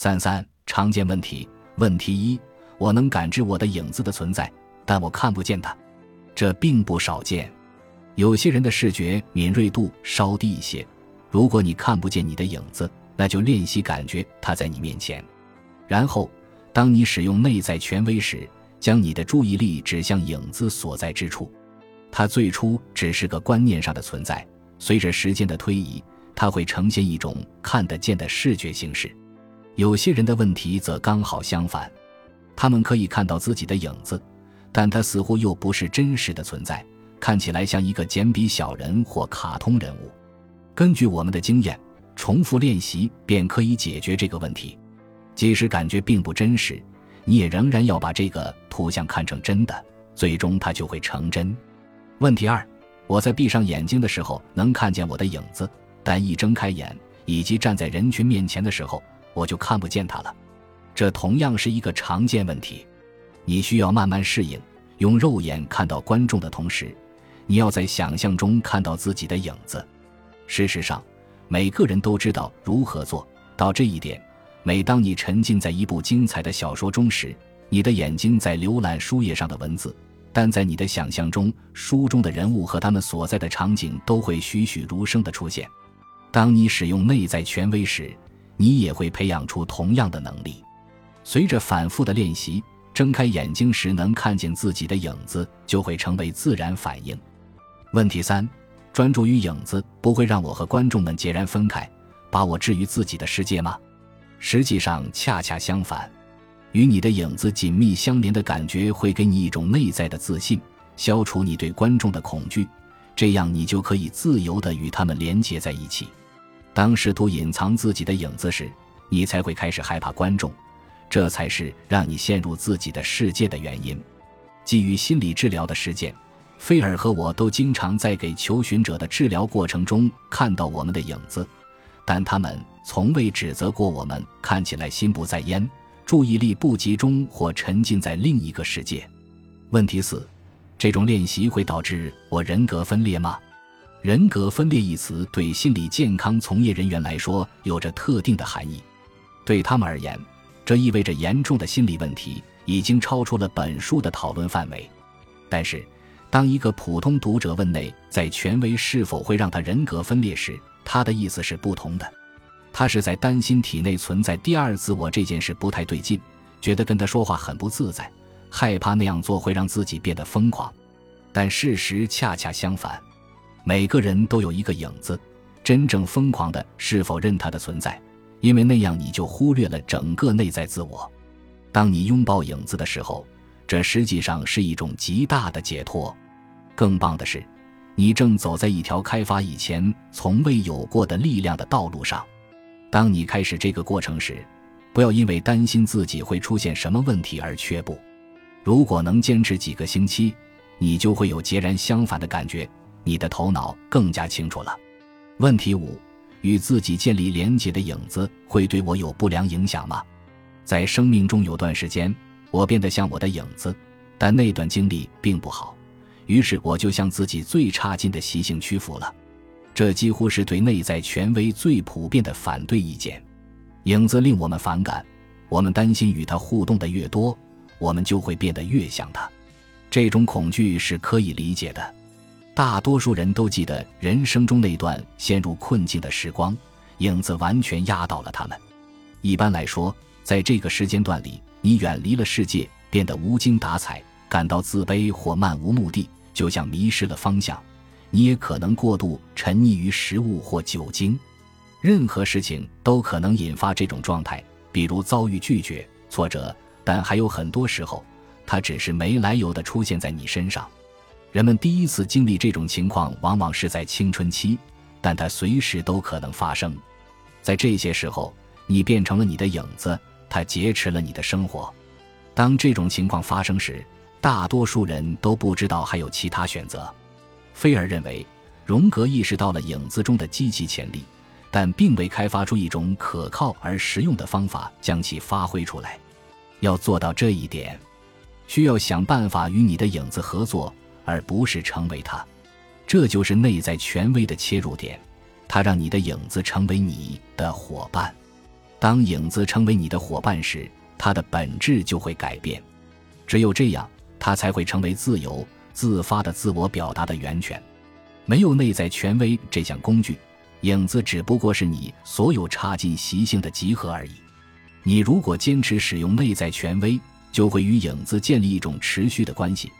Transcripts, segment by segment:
三三常见问题。问题一：我能感知我的影子的存在，但我看不见它。这并不少见。有些人的视觉敏锐度稍低一些。如果你看不见你的影子，那就练习感觉它在你面前。然后，当你使用内在权威时，将你的注意力指向影子所在之处。它最初只是个观念上的存在，随着时间的推移，它会呈现一种看得见的视觉形式。有些人的问题则刚好相反，他们可以看到自己的影子，但它似乎又不是真实的存在，看起来像一个简笔小人或卡通人物。根据我们的经验，重复练习便可以解决这个问题。即使感觉并不真实，你也仍然要把这个图像看成真的，最终它就会成真。问题二：我在闭上眼睛的时候能看见我的影子，但一睁开眼以及站在人群面前的时候。我就看不见它了，这同样是一个常见问题。你需要慢慢适应，用肉眼看到观众的同时，你要在想象中看到自己的影子。事实上，每个人都知道如何做到这一点。每当你沉浸在一部精彩的小说中时，你的眼睛在浏览书页上的文字，但在你的想象中，书中的人物和他们所在的场景都会栩栩如生地出现。当你使用内在权威时，你也会培养出同样的能力。随着反复的练习，睁开眼睛时能看见自己的影子就会成为自然反应。问题三：专注于影子不会让我和观众们截然分开，把我置于自己的世界吗？实际上恰恰相反，与你的影子紧密相连的感觉会给你一种内在的自信，消除你对观众的恐惧，这样你就可以自由地与他们连接在一起。当试图隐藏自己的影子时，你才会开始害怕观众，这才是让你陷入自己的世界的原因。基于心理治疗的实践，菲尔和我都经常在给求寻者的治疗过程中看到我们的影子，但他们从未指责过我们看起来心不在焉、注意力不集中或沉浸在另一个世界。问题四：这种练习会导致我人格分裂吗？人格分裂一词对心理健康从业人员来说有着特定的含义，对他们而言，这意味着严重的心理问题已经超出了本书的讨论范围。但是，当一个普通读者问内在权威是否会让他人格分裂时，他的意思是不同的。他是在担心体内存在第二自我这件事不太对劲，觉得跟他说话很不自在，害怕那样做会让自己变得疯狂。但事实恰恰相反。每个人都有一个影子，真正疯狂的是否认它的存在，因为那样你就忽略了整个内在自我。当你拥抱影子的时候，这实际上是一种极大的解脱。更棒的是，你正走在一条开发以前从未有过的力量的道路上。当你开始这个过程时，不要因为担心自己会出现什么问题而却步。如果能坚持几个星期，你就会有截然相反的感觉。你的头脑更加清楚了。问题五：与自己建立连结的影子会对我有不良影响吗？在生命中有段时间，我变得像我的影子，但那段经历并不好。于是我就向自己最差劲的习性屈服了。这几乎是对内在权威最普遍的反对意见。影子令我们反感，我们担心与它互动的越多，我们就会变得越像它。这种恐惧是可以理解的。大多数人都记得人生中那段陷入困境的时光，影子完全压倒了他们。一般来说，在这个时间段里，你远离了世界，变得无精打采，感到自卑或漫无目的，就像迷失了方向。你也可能过度沉溺于食物或酒精，任何事情都可能引发这种状态，比如遭遇拒绝、挫折，但还有很多时候，它只是没来由的出现在你身上。人们第一次经历这种情况，往往是在青春期，但它随时都可能发生。在这些时候，你变成了你的影子，它劫持了你的生活。当这种情况发生时，大多数人都不知道还有其他选择。菲尔认为，荣格意识到了影子中的积极潜力，但并未开发出一种可靠而实用的方法将其发挥出来。要做到这一点，需要想办法与你的影子合作。而不是成为他，这就是内在权威的切入点，它让你的影子成为你的伙伴。当影子成为你的伙伴时，它的本质就会改变。只有这样，它才会成为自由、自发的自我表达的源泉。没有内在权威这项工具，影子只不过是你所有差劲习性的集合而已。你如果坚持使用内在权威，就会与影子建立一种持续的关系。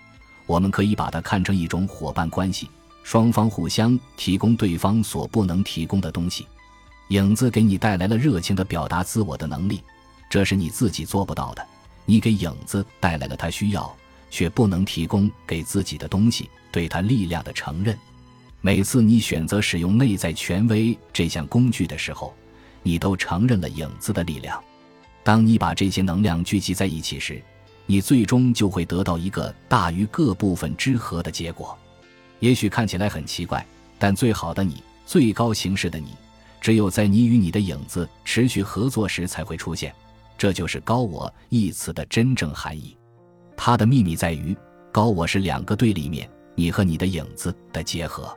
我们可以把它看成一种伙伴关系，双方互相提供对方所不能提供的东西。影子给你带来了热情的表达自我的能力，这是你自己做不到的。你给影子带来了他需要却不能提供给自己的东西，对他力量的承认。每次你选择使用内在权威这项工具的时候，你都承认了影子的力量。当你把这些能量聚集在一起时，你最终就会得到一个大于各部分之和的结果。也许看起来很奇怪，但最好的你，最高形式的你。只有在你与你的影子持续合作时才会出现，这就是高我一词的真正含义。它的秘密在于，高我是两个对立面，你和你的影子的结合。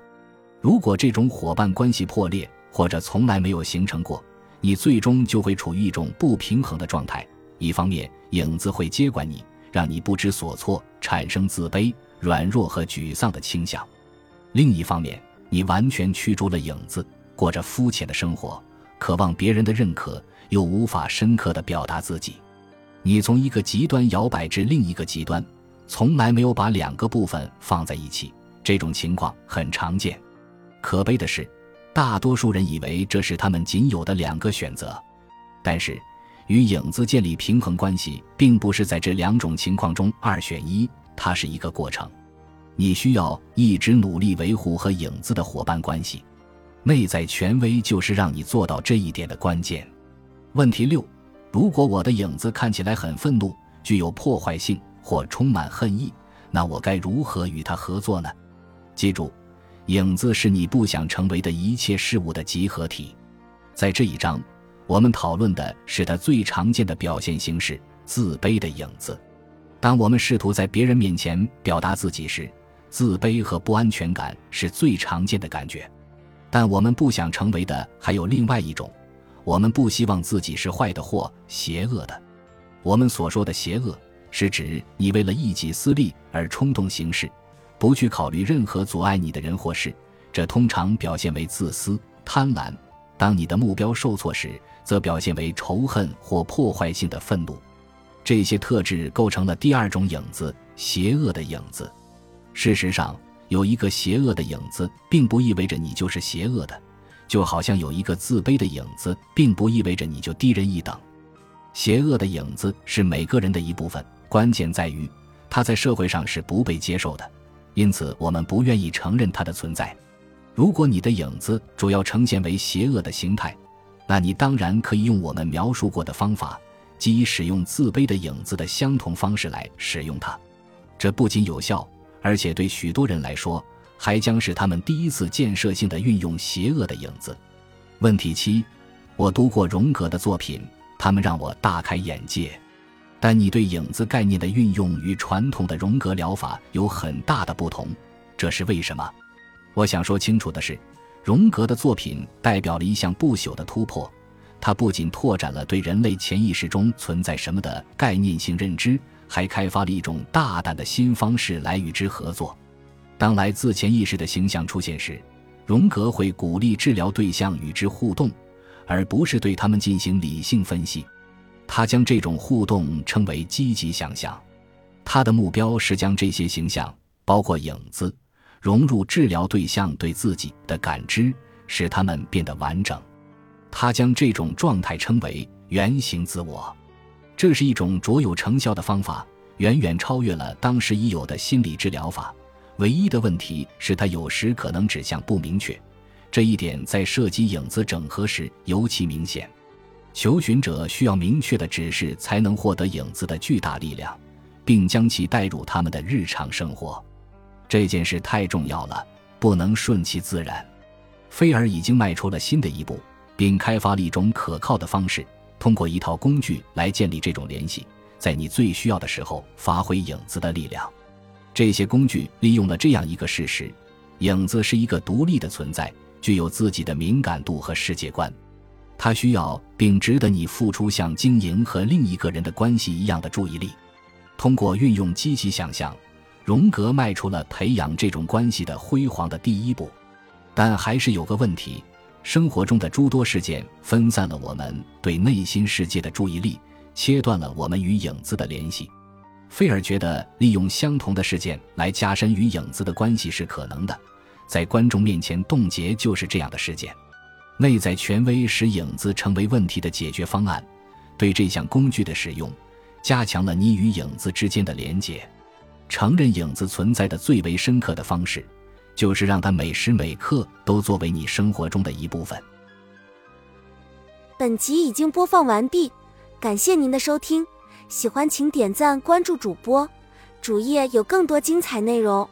如果这种伙伴关系破裂，或者从来没有形成过，你最终就会处于一种不平衡的状态。一方面，影子会接管你，让你不知所措，产生自卑、软弱和沮丧的倾向；另一方面，你完全驱逐了影子。过着肤浅的生活，渴望别人的认可，又无法深刻的表达自己。你从一个极端摇摆至另一个极端，从来没有把两个部分放在一起。这种情况很常见。可悲的是，大多数人以为这是他们仅有的两个选择。但是，与影子建立平衡关系，并不是在这两种情况中二选一，它是一个过程。你需要一直努力维护和影子的伙伴关系。内在权威就是让你做到这一点的关键。问题六：如果我的影子看起来很愤怒、具有破坏性或充满恨意，那我该如何与他合作呢？记住，影子是你不想成为的一切事物的集合体。在这一章，我们讨论的是它最常见的表现形式——自卑的影子。当我们试图在别人面前表达自己时，自卑和不安全感是最常见的感觉。但我们不想成为的还有另外一种，我们不希望自己是坏的或邪恶的。我们所说的邪恶，是指你为了一己私利而冲动行事，不去考虑任何阻碍你的人或事。这通常表现为自私、贪婪。当你的目标受挫时，则表现为仇恨或破坏性的愤怒。这些特质构成了第二种影子——邪恶的影子。事实上。有一个邪恶的影子，并不意味着你就是邪恶的，就好像有一个自卑的影子，并不意味着你就低人一等。邪恶的影子是每个人的一部分，关键在于它在社会上是不被接受的，因此我们不愿意承认它的存在。如果你的影子主要呈现为邪恶的形态，那你当然可以用我们描述过的方法，即使用自卑的影子的相同方式来使用它。这不仅有效。而且对许多人来说，还将是他们第一次建设性的运用邪恶的影子。问题七：我读过荣格的作品，他们让我大开眼界。但你对影子概念的运用与传统的荣格疗法有很大的不同，这是为什么？我想说清楚的是，荣格的作品代表了一项不朽的突破。它不仅拓展了对人类潜意识中存在什么的概念性认知。还开发了一种大胆的新方式来与之合作。当来自潜意识的形象出现时，荣格会鼓励治疗对象与之互动，而不是对他们进行理性分析。他将这种互动称为积极想象。他的目标是将这些形象，包括影子，融入治疗对象对自己的感知，使他们变得完整。他将这种状态称为原型自我。这是一种卓有成效的方法，远远超越了当时已有的心理治疗法。唯一的问题是，它有时可能指向不明确，这一点在涉及影子整合时尤其明显。求寻者需要明确的指示，才能获得影子的巨大力量，并将其带入他们的日常生活。这件事太重要了，不能顺其自然。菲尔已经迈出了新的一步，并开发了一种可靠的方式。通过一套工具来建立这种联系，在你最需要的时候发挥影子的力量。这些工具利用了这样一个事实：影子是一个独立的存在，具有自己的敏感度和世界观。它需要并值得你付出像经营和另一个人的关系一样的注意力。通过运用积极想象，荣格迈出了培养这种关系的辉煌的第一步。但还是有个问题：生活中的诸多事件分散了我们对内心世界的注意力，切断了我们与影子的联系。菲尔觉得，利用相同的事件来加深与影子的关系是可能的。在观众面前冻结就是这样的事件。内在权威使影子成为问题的解决方案。对这项工具的使用，加强了你与影子之间的连结。承认影子存在的最为深刻的方式。就是让它每时每刻都作为你生活中的一部分。本集已经播放完毕，感谢您的收听，喜欢请点赞关注主播，主页有更多精彩内容。